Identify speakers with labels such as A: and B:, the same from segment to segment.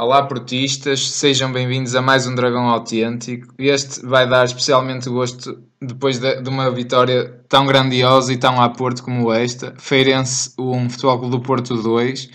A: Olá, portistas, sejam bem-vindos a mais um Dragão Autêntico. Este vai dar especialmente gosto depois de, de, uma vitória tão grandiosa e tão a Porto como esta. Feirense 1, Futebol Clube do Porto 2.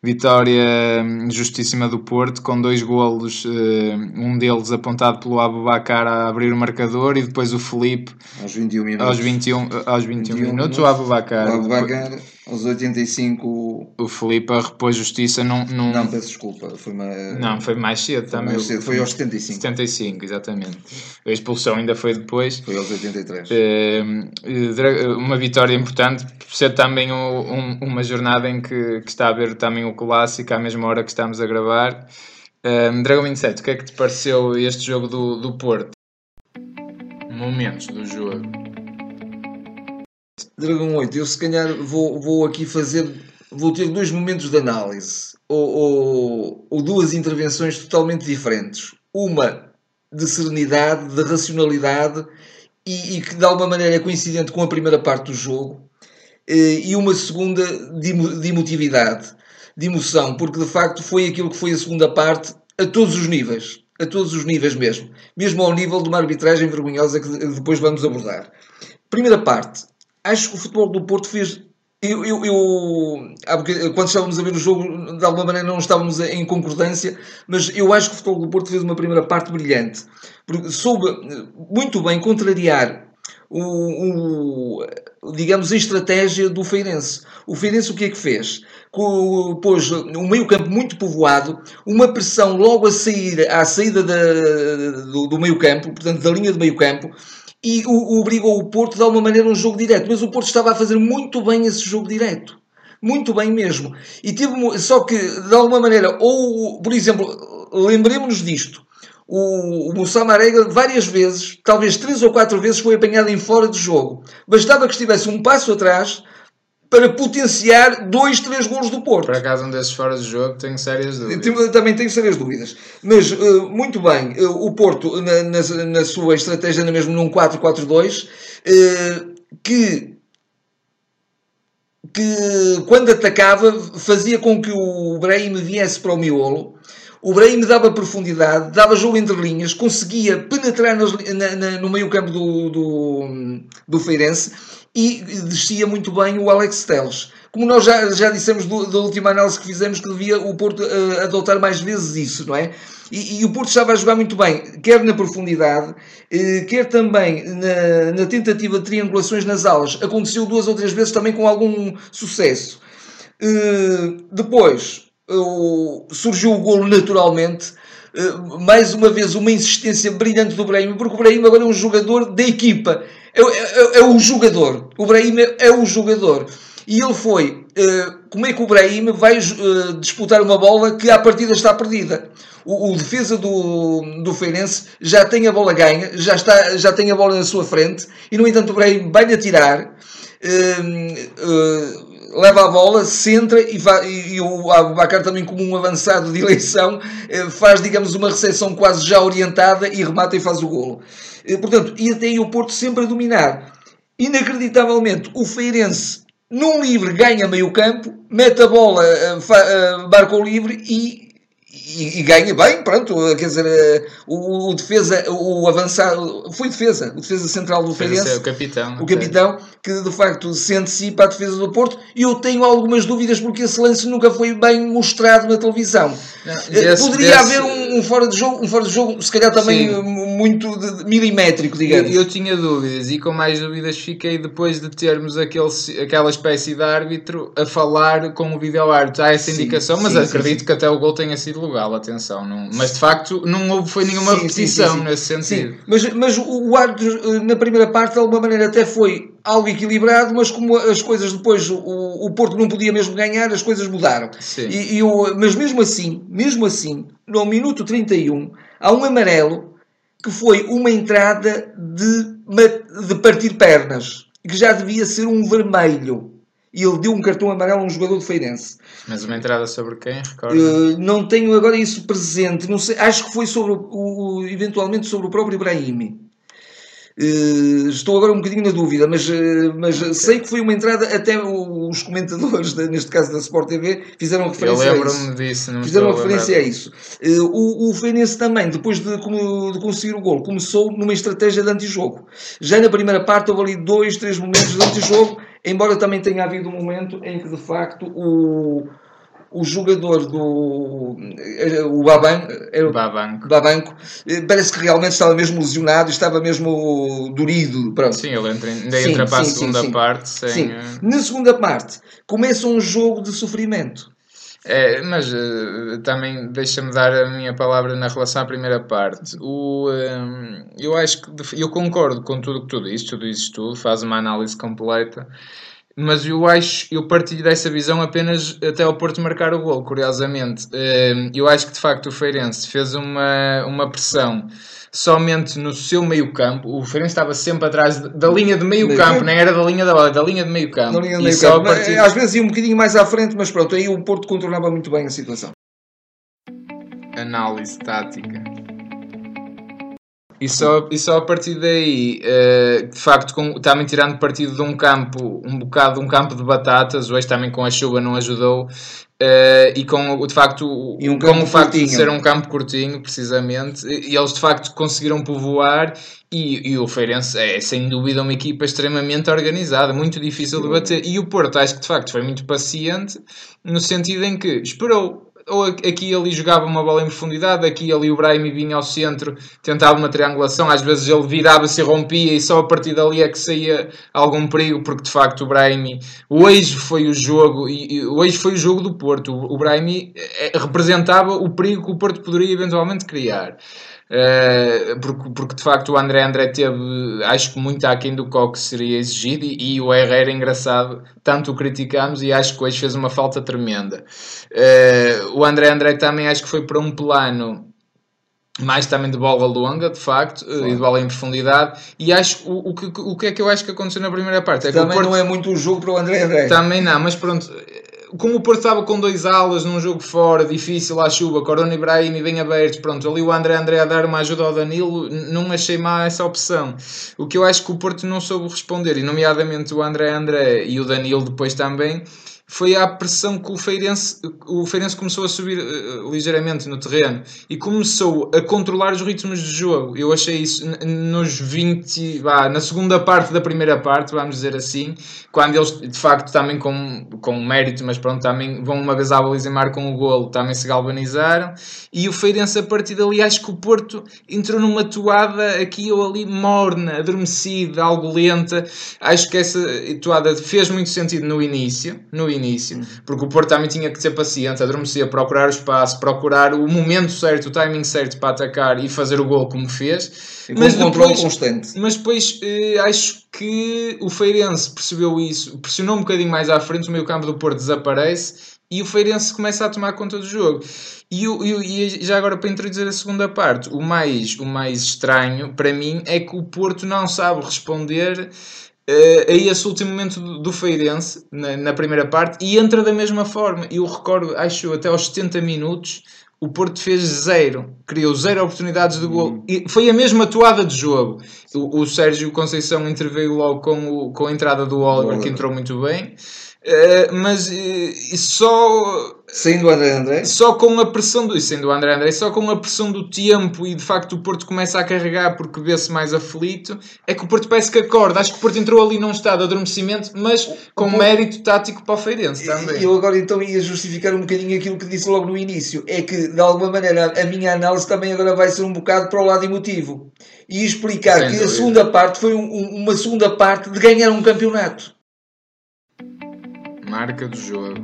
A: Vitória hum, justíssima do Porto, com dois golos, hum, um deles apontado pelo Abubacar a abrir o marcador e depois o Felipe
B: aos 21 minutos.
A: Aos 21, aos 21, 21 minutos, minutos, o Abubacar.
B: O Abubacar aos 85.
A: O Felipe repôs justiça num, num.
B: Não, peço desculpa. Foi uma...
A: Não, foi mais cedo
B: foi
A: também.
B: Mais cedo. Foi aos 75.
A: 75, exatamente. A expulsão ainda foi depois.
B: Foi aos 83.
A: É, uma vitória importante, por ser também um, uma jornada em que, que, está a haver também o clássico à mesma hora que estamos a gravar. Um, Dragão 27, o que é que te pareceu este jogo do, do Porto? Momentos do jogo.
B: Dragão 8, eu se calhar vou, vou aqui fazer, vou ter dois momentos de análise, ou, ou, ou duas intervenções totalmente diferentes. Uma de serenidade, de racionalidade, e, e, que de alguma maneira é coincidente com a primeira parte do jogo, eh, e uma segunda de, de emotividade, de emoção, porque de facto foi aquilo que foi a segunda parte a todos os níveis, a todos os níveis mesmo, mesmo ao nível de uma arbitragem vergonhosa que depois vamos abordar. Primeira parte, acho que o futebol do Porto fez. Eu, eu, eu, quando estávamos a ver o jogo, de alguma maneira não estávamos em concordância, mas eu acho que o futebol do Porto fez uma primeira parte brilhante, porque soube muito bem contrariar o, o, digamos, a estratégia do Feirense. O Feirense o que é que fez? Pôs um meio campo muito povoado, uma pressão logo a sair, à saída da, do, do meio campo, portanto da linha de meio campo, e o, obrigou o Porto de alguma maneira um jogo direto. Mas o Porto estava a fazer muito bem esse jogo direto. Muito bem mesmo. E teve, só que, de alguma maneira, ou, por exemplo, lembremos-nos disto. O, o Moussa Marega várias vezes, talvez três ou quatro vezes, foi apanhado em fora de jogo. Bastava que estivesse um passo atrás para potenciar dois, três golos do Porto.
A: Por acaso, um desses fora de jogo, tenho sérias
B: dúvidas. Também tenho sérias dúvidas. Mas, uh, muito bem, uh, o Porto, na, na, na, sua estratégia, na mesmo num 4-4-2, uh, eh, que, que quando atacava, fazia com que o Brahim viesse para o miolo. O Brahim dava profundidade, dava jogo entre linhas, conseguia penetrar nas, na, no meio campo do, do, do Feirense e descia muito bem o Alex Teles. Como nós já, já dissemos do, da última análise que fizemos que devia o Porto uh, adotar mais vezes isso, não é? E, e, o Porto estava a jogar muito bem, quer na profundidade, uh, quer também na, na, tentativa de triangulações nas alas. Aconteceu duas ou três vezes também com algum sucesso. Uh, depois surgiu o golo naturalmente. mais uma vez, uma insistência brilhante do Brahim, porque o Brahim agora é um jogador da equipa é, é, é o jogador. O Brahim é o jogador. E ele foi. Uh, como é que o Brahim vai uh, disputar uma bola que à partida está perdida? O, o, defesa do, do Feirense já tem a bola ganha, já, está, já tem a bola na sua frente, e no entanto o Brahim vai-lhe atirar. Uh, leva a bola, centra e, e o Abacar também como um avançado de eleição faz, digamos, uma recepção quase já orientada e remata e faz o golo. Eh, portanto, e até aí o Porto sempre a dominar. Inacreditavelmente, o Feirense, num livre, ganha meio campo, mete a bola, uh, uh, barco livre e e, e, ganha bem, pronto, quer dizer, eh, o, o, defesa, o avançado, foi defesa, o defesa central do Feirense,
A: o capitão,
B: o capitão, que de facto se antecipa a defesa do Porto, e eu tenho algumas dúvidas porque esse lance nunca foi bem mostrado na televisão. Não, eh, desse, Poderia desse... haver um, um, fora de jogo, um fora de jogo, se calhar também Sim. Muito milimétrico, digamos.
A: Eu, eu, tinha dúvidas, e com mais dúvidas fiquei depois de termos aquele, aquela espécie de árbitro a falar com o vídeo árbitro. Há essa indicação, sim, mas sim, acredito sim, que até o gol tenha sido legal, atenção. Não, mas de facto não houve foi nenhuma repetição nesse sentido.
B: Mas, mas o árbitro eh, na primeira parte de alguma maneira até foi algo equilibrado, mas como as coisas depois o, o Porto não podia mesmo ganhar, as coisas mudaram. E, e o, mas mesmo assim, mesmo assim, no minuto 31, há um amarelo que foi uma entrada de, de partir pernas, que já devia ser um vermelho e ele deu um cartão amarelo a um jogador de Feirense.
A: Mas uma entrada sobre quem?
B: Uh, não tenho agora isso presente. Não sei, acho que foi sobre o, o, eventualmente sobre o próprio Ibrahim. Uh, estou agora um bocadinho na dúvida, mas, uh, mas okay. sei que foi uma entrada, até os comentadores, de, neste caso da Sport TV, fizeram referência
A: Eu
B: a isso.
A: disso. Não
B: fizeram referência a, a isso. Uh, o, o Feirense também, depois de, de, conseguir o gol, começou numa estratégia de antijogo. Já na primeira parte houve ali dois, três momentos de antijogo, embora também tenha havido um momento em que de facto o o jogador do o Baban,
A: era o Babanco.
B: Babanco parece que realmente estava mesmo lesionado, estava mesmo dorido. Pronto.
A: Sim, ele entra, ainda sim, entra para sim, a segunda sim, parte. Sem... Sim. Eh,
B: Na segunda parte começa um jogo de sofrimento.
A: É, mas uh, também deixa-me dar a minha palavra na relação à primeira parte. O, eu acho que eu concordo com tudo o que tu dizes, tu dizes tudo, faz uma análise completa mas eu acho, eu partilho dessa visão apenas até ao Porto marcar o gol, curiosamente. Ehm, eu acho que de facto o Feirense fez uma, uma pressão somente no seu meio campo. O Feirense estava sempre atrás da linha de meio, campo, nem era da linha da bola, da linha de meio campo.
B: linha de meio campo. Partir... Às vezes ia um bocadinho mais à frente, mas pronto, aí o Porto controlava muito bem a situação.
A: Análise tática. E só, e só a partir daí, uh, de facto, com, também tirando partido de um campo, um bocado um campo de batatas, hoje também com a chuva não ajudou, uh, e com de facto
B: e um
A: com
B: o facto
A: curtinho. de ser um campo curtinho, precisamente, e eles de facto conseguiram povoar. E, e o Feirense é sem dúvida uma equipa extremamente organizada, muito difícil de bater. E o Porto, acho que de facto foi muito paciente, no sentido em que esperou ou aqui ali jogava uma bola em profundidade, aqui ali o Brahim vinha ao centro, tentava uma triangulação, às vezes ele virava-se e rompia e só a partir dali é que saía algum perigo, porque de facto o Brahim hoje foi o jogo, e, hoje foi o jogo do Porto, o, o Brahim eh, representava o perigo que o Porto poderia eventualmente criar. Uh, porque, porque de facto o André André teve, acho que muito aquém do que seria exigido e, e o Herrera, engraçado, tanto o criticamos e acho que hoje fez uma falta tremenda. Uh, o André André também acho que foi para um plano mais também de bola longa, de facto, e de bola em profundidade. E acho o, o, que, o que é que eu acho que aconteceu na primeira parte? É
B: também
A: Porto...
B: não é muito o jogo para o André André.
A: Também não, mas pronto, como o Porto estava com dois alas num jogo fora, difícil à chuva, Corona e Brahim bem abertos, pronto, ali o André André a dar uma ajuda ao Danilo, não achei má essa opção. O que eu acho que o Porto não soube responder, e nomeadamente o André André e o Danilo depois também, foi a pressão que o Feirense, o Feirense começou a subir uh, ligeiramente no terreno e começou a controlar os ritmos de jogo. Eu achei isso nos 20, vá, na segunda parte da primeira parte, vamos dizer assim, quando eles de facto também com, com mérito, mas pronto, também vão uma vez à baliza e marcam o golo, também se galvanizaram. E o Feirense a partir dali, acho que o Porto entrou numa toada aqui ou ali morna, adormecida, algo lenta. Acho que essa toada fez muito sentido no início, no início início, porque o Porto também tinha que ser paciente, adormecer, procurar o espaço, procurar o momento certo, o timing certo para atacar e fazer o gol como fez.
B: E mas um depois, constante.
A: Mas depois eh, acho que o Feirense percebeu isso, pressionou um bocadinho mais à frente, o meio campo do Porto desaparece e o Feirense começa a tomar conta do jogo. E, e, já agora para introduzir a segunda parte, o mais, o mais estranho para mim é que o Porto não sabe responder uh, a esse último momento do, do Feirense, na, na, primeira parte, e entra da mesma forma. Eu recordo, acho até aos 70 minutos, o Porto fez zero, criou zero oportunidades de gol. Uhum. E foi a mesma toada de jogo. O, o Sérgio Conceição interveio logo com, o, com a entrada do Oliver, que entrou muito bem. Uh, mas uh, só
B: Saindo o André André?
A: Só com a pressão do. Sendo o André André, só com a pressão do tempo e de facto o Porto começa a carregar porque vê-se mais aflito, é que o Porto parece que acorda. Acho que o Porto entrou ali num estado de adormecimento, mas com mérito tático para o Feirense também.
B: Eu agora então ia justificar um bocadinho aquilo que disse logo no início. É que de alguma maneira a minha análise também agora vai ser um bocado para o lado emotivo. E explicar Sem que dúvida. a segunda parte foi um, uma segunda parte de ganhar um campeonato.
A: Marca do jogo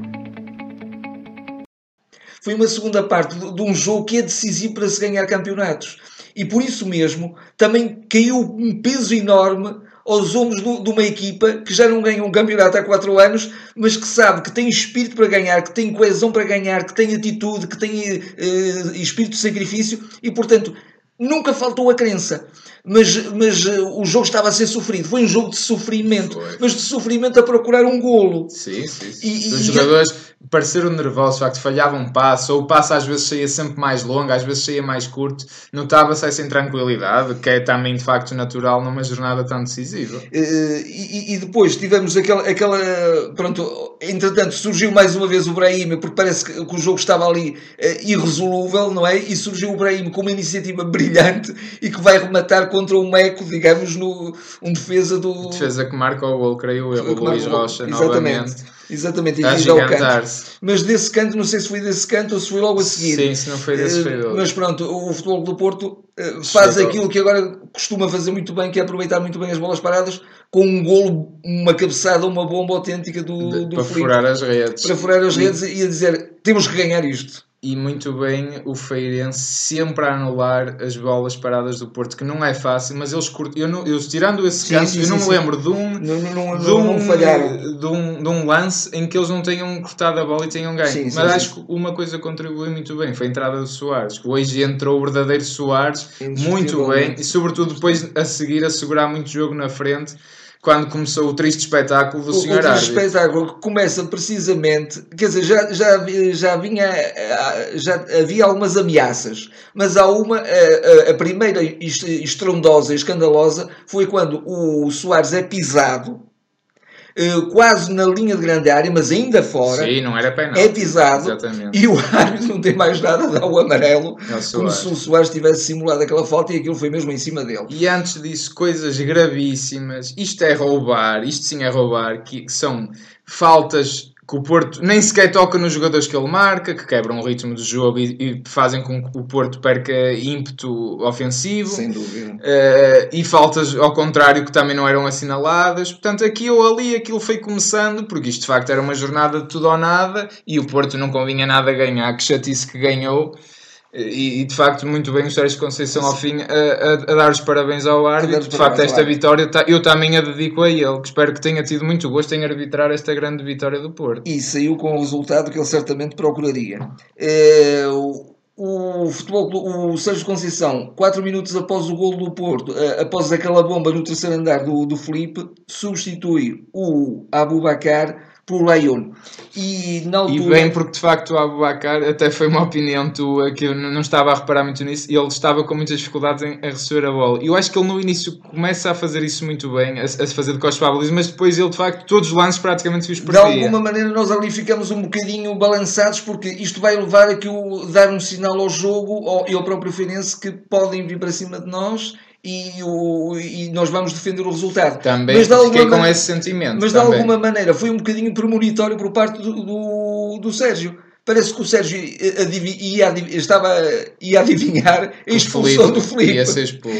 B: foi uma segunda parte de, um jogo que é decisivo para se ganhar campeonatos. E por isso mesmo também caiu um peso enorme aos ombros de uma equipa que já não ganha um campeonato há 4 anos, mas que sabe que tem espírito para ganhar, que tem coesão para ganhar, que tem atitude, que tem uh, espírito de sacrifício e, portanto, nunca faltou a crença mas, mas uh, o jogo estava a ser sofrido. Foi um jogo de sofrimento, Foi. mas de sofrimento a procurar um golo.
A: Sim, sim. sim. E, Os e jogadores, pareceram nervosos, de facto, falhava um passo, ou o passo às vezes saía sempre mais longo, às vezes saía mais curto, notava-se essa intranquilidade, que é também de facto natural numa jornada tão decisiva.
B: Eh, e, e depois tivemos aquela, aquela. Pronto, entretanto surgiu mais uma vez o Brahim, porque parece que, que o jogo estava ali uh, irresolúvel, não é? E surgiu o Brahim com uma iniciativa brilhante e que vai rematar contra um eco, digamos, no, um defesa do.
A: Defesa que marca o gol, creio eu, o Luís Rocha,
B: exatamente.
A: novamente.
B: Exatamente, e ao canto. Mas desse canto, não sei se foi desse canto ou se foi logo a seguir.
A: Sim, se não foi desse foi
B: uh, Mas pronto, o futebol do Porto uh, faz aquilo que agora costuma fazer muito bem, que é aproveitar muito bem as bolas paradas com um golo, uma cabeçada, uma bomba autêntica do, do
A: Para Felipe, furar as redes.
B: Para furar as redes e a dizer, temos que ganhar isto
A: e muito bem o Feirense sempre a anular as bolas paradas do Porto, que não é fácil, mas eles eu, não, eu tirando esse sim, caso, sim, eu não sim, me lembro de um, não, não, de, um, de, um, de um lance em que eles não tenham cortado a bola e tenham ganho. mas acho que uma coisa contribuiu muito bem, foi a entrada do Soares. Hoje entrou o verdadeiro Soares muito bem e sobretudo depois a seguir a segurar muito jogo na frente quando começou o triste espetáculo do o, Sr. O triste
B: espetáculo que começa precisamente, quer dizer, já, já, já vinha, já havia algumas ameaças, mas há uma, a, a primeira estrondosa e escandalosa foi quando o Soares é pisado eh, quase na linha de grande área, mas ainda fora.
A: Sim, não era penal.
B: É pisado Exatamente. e o árbitro não tem mais nada, dá o amarelo, é o como se o Soares tivesse simulado aquela falta e aquilo foi mesmo em cima dele.
A: E antes disso, coisas gravíssimas. Isto é roubar, isto sim é roubar, que são faltas que o Porto nem sequer toca nos jogadores que ele marca, que quebram o ritmo do jogo e, e fazem com que o Porto perca ímpeto ofensivo.
B: Sem dúvida.
A: Uh, e faltas ao contrário que também não eram assinaladas. Portanto, aqui ou ali aquilo foi começando, porque isto de facto era uma jornada de tudo ou nada e o Porto não convinha nada ganhar, que chatice que ganhou. E, e, de facto, muito bem o Sérgio Conceição ao fim a, a, a, dar os parabéns ao árbitro. De facto, esta vitória eu também a dedico a ele, que espero que tenha tido muito gosto em arbitrar esta grande vitória do Porto.
B: E saiu com o resultado que ele certamente procuraria. É, o, o futebol, o Sérgio Conceição, 4 minutos após o gol do Porto, após aquela bomba no terceiro andar do, do Felipe, substitui o Abubacar por Lyon.
A: E, na altura... e bem, porque de facto o Abubacar, até foi uma opinião tua que eu não estava a reparar muito nisso, e ele estava com muitas dificuldades em a receber a bola. E eu acho que ele no início começa a fazer isso muito bem, a, a fazer de costas para a mas depois ele de facto, todos os lances praticamente os perdia.
B: De alguma maneira nós ali ficamos um bocadinho balançados, porque isto vai levar a que o, dar um sinal ao jogo ao, e ao próprio Feirense que podem vir para cima de nós e, o, e nós vamos defender o resultado.
A: Também mas de fiquei com esse sentimento.
B: Mas
A: também.
B: de alguma maneira foi um bocadinho premonitório por parte do, do, do Sérgio. Parece que o Sérgio ia, estava, ia adivinhar a expulsão do Felipe.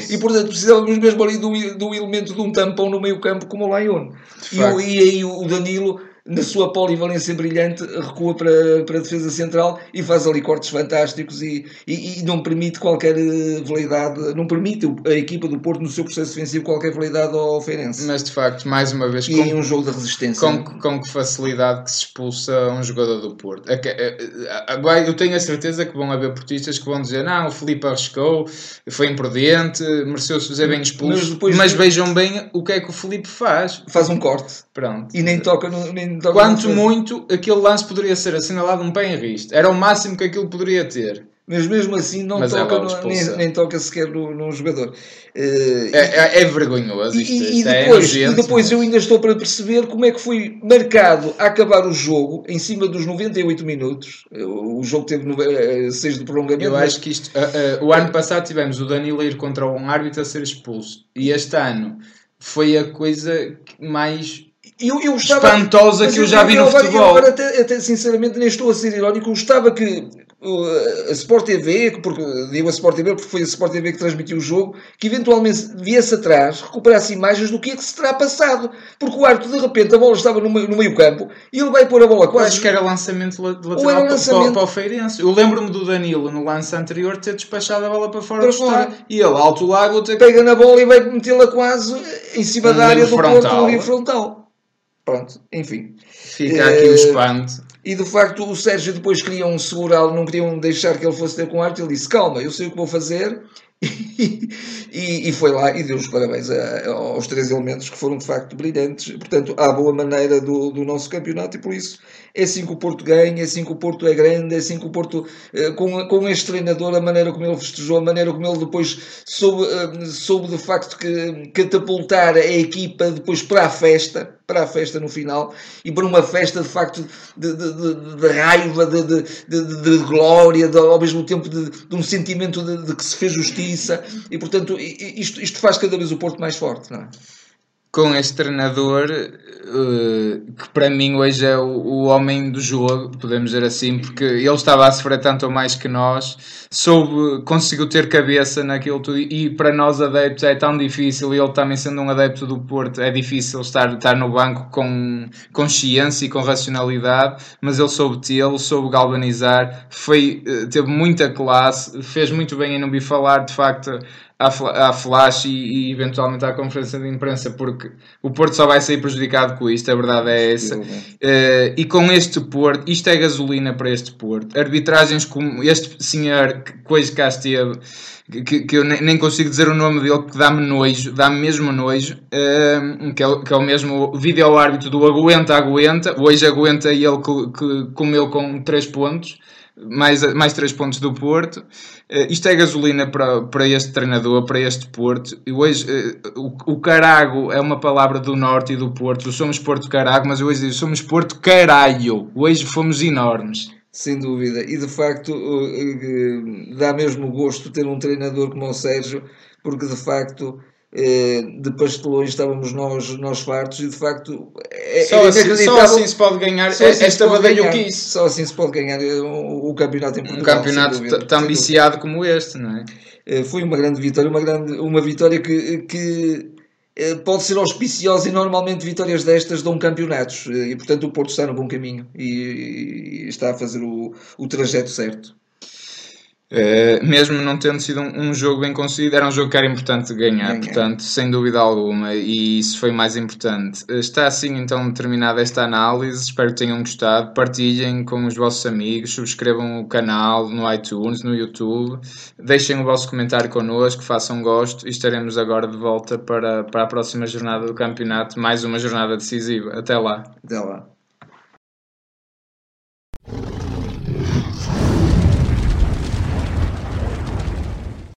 B: E portanto precisávamos mesmo ali do, do elemento de um tampão no meio campo como o Lyon. E, e aí o Danilo na sua polivalência brilhante, recua para, para a defesa central e faz ali cortes fantásticos e, e, e não permite qualquer eh, veleidade, não permite a equipa do Porto no seu processo defensivo qualquer veleidade ao Feirense.
A: Mas de facto, mais uma vez,
B: e com, em um jogo de resistência.
A: Com, com que facilidade que se expulsa um jogador do Porto. É é, é, eu tenho a certeza que vão haver portistas que vão dizer: não, o Felipe arriscou, foi imprudente, mereceu-se fazer bem expulso. Mas, mas vejam bem o que é que o Felipe faz.
B: Faz um corte.
A: Pronto.
B: E nem toca no. Nem
A: Quanto muito, aquele lance poderia ser assinalado um pé em risco. Era o máximo que aquilo poderia ter.
B: Mas mesmo assim não Mas toca, é no, nem, nem, toca sequer no, no jogador.
A: Uh, é, é, é, vergonhoso isto.
B: E,
A: isto
B: e é depois, e depois eu ainda estou para perceber como é que foi marcado a acabar o jogo em cima dos 98 minutos. O jogo teve 6 de prolongamento.
A: Eu acho que isto. Uh, uh, o ano passado tivemos o Danilo ir contra um árbitro a ser expulso. E este ano foi a coisa mais eu, eu gostava, espantosa que eu já vi no agora, futebol.
B: agora, até, até, sinceramente, nem estou a ser irónico. Eu gostava que uh, a Sport TV, porque digo a Sport TV porque foi a Sport TV que transmitiu o jogo, que eventualmente viesse atrás, recuperasse imagens do que é que se terá passado. Porque o árbitro, de repente, a bola estava no meio, no meio campo e ele vai pôr a bola quase.
A: Acho que era lançamento lateral lançamento... Para, para, o Feirense. Eu lembro-me do Danilo no lance anterior ter despachado a bola para fora para do fora. E ele, alto lago, ter...
B: pega na bola e vai metê-la quase em cima um da área do frontal. Porto, frontal. Pronto, enfim.
A: Fica aqui o espanto.
B: E de facto o Sérgio depois queriam segurá-lo, não queriam deixar que ele fosse ter com arte. Ele disse: Calma, eu sei o que vou fazer. E, e, foi lá e deu os parabéns a, aos três elementos que foram de facto brilhantes. Portanto, à boa maneira do, do nosso campeonato e por isso é assim que o Porto ganha, é assim que o Porto é grande, é assim que o Porto, eh, com, com este treinador, a maneira como ele festejou, a maneira como ele depois soube, eh, soube de facto que catapultar a equipa depois para a festa, para a festa no final e para uma festa de facto de, de, de, de raiva, de, glória, ao mesmo tempo de, um sentimento de, que se fez justiça e portanto isto, isto faz cada vez o Porto mais forte, não é?
A: com este treinador uh, que para mim hoje é o, homem do jogo, podemos dizer assim, porque ele estava a sofrer tanto ou mais que nós, soube, conseguiu ter cabeça naquilo tudo e para nós adeptos é tão difícil, e ele também sendo um adepto do Porto, é difícil estar, estar no banco com consciência e com racionalidade, mas ele soube tê-lo, soube galvanizar, foi, uh, teve muita classe, fez muito bem em não vir falar de facto à, flash e, e, eventualmente à conferência de imprensa, porque o Porto só vai sair prejudicado com isto, a verdade é essa. Uh, e com este Porto, isto é gasolina para este Porto. Arbitragens como este senhor que hoje cá esteve, que, que eu nem consigo dizer o nome dele, que dá-me nojo, dá-me mesmo nojo, uh, que, é, que é o mesmo vídeo árbitro do aguenta, aguenta, hoje aguenta e ele que, que comeu com 3 pontos mais, mais 3 pontos do Porto. Uh, isto é gasolina para, para este treinador, para este Porto. E hoje, uh, o, o carago é uma palavra do Norte e do Porto. Somos Porto Carago, mas hoje digo, somos Porto Caralho. Hoje fomos enormes.
B: Sem dúvida. E de facto, uh, dá mesmo gosto ter um treinador como o Sérgio, porque de facto de pastelões estávamos nós, nós fartos e de facto
A: é, só, é assim, só assim se pode ganhar só assim esta badalhoquice.
B: Só assim se pode ganhar eh, o, o campeonato em Portugal.
A: Um campeonato tão viciado como este, não é?
B: Eh, foi uma grande vitória, uma, grande, uma vitória que, que pode ser auspiciosa e normalmente vitórias destas dão campeonatos e portanto o Porto está no bom caminho e, e está a fazer o, o trajeto certo.
A: Uh, mesmo não tendo sido um, um, jogo bem conseguido, era um jogo que era importante ganhar, ganhar, portanto, sem dúvida alguma, e isso foi mais importante. Uh, está assim então terminada esta análise, espero que tenham gostado. Partilhem com os vossos amigos, subscrevam o canal no iTunes, no YouTube, deixem o vosso comentário connosco, façam gosto e estaremos agora de volta para, para a próxima jornada do campeonato, mais uma jornada decisiva. Até lá.
B: Até lá.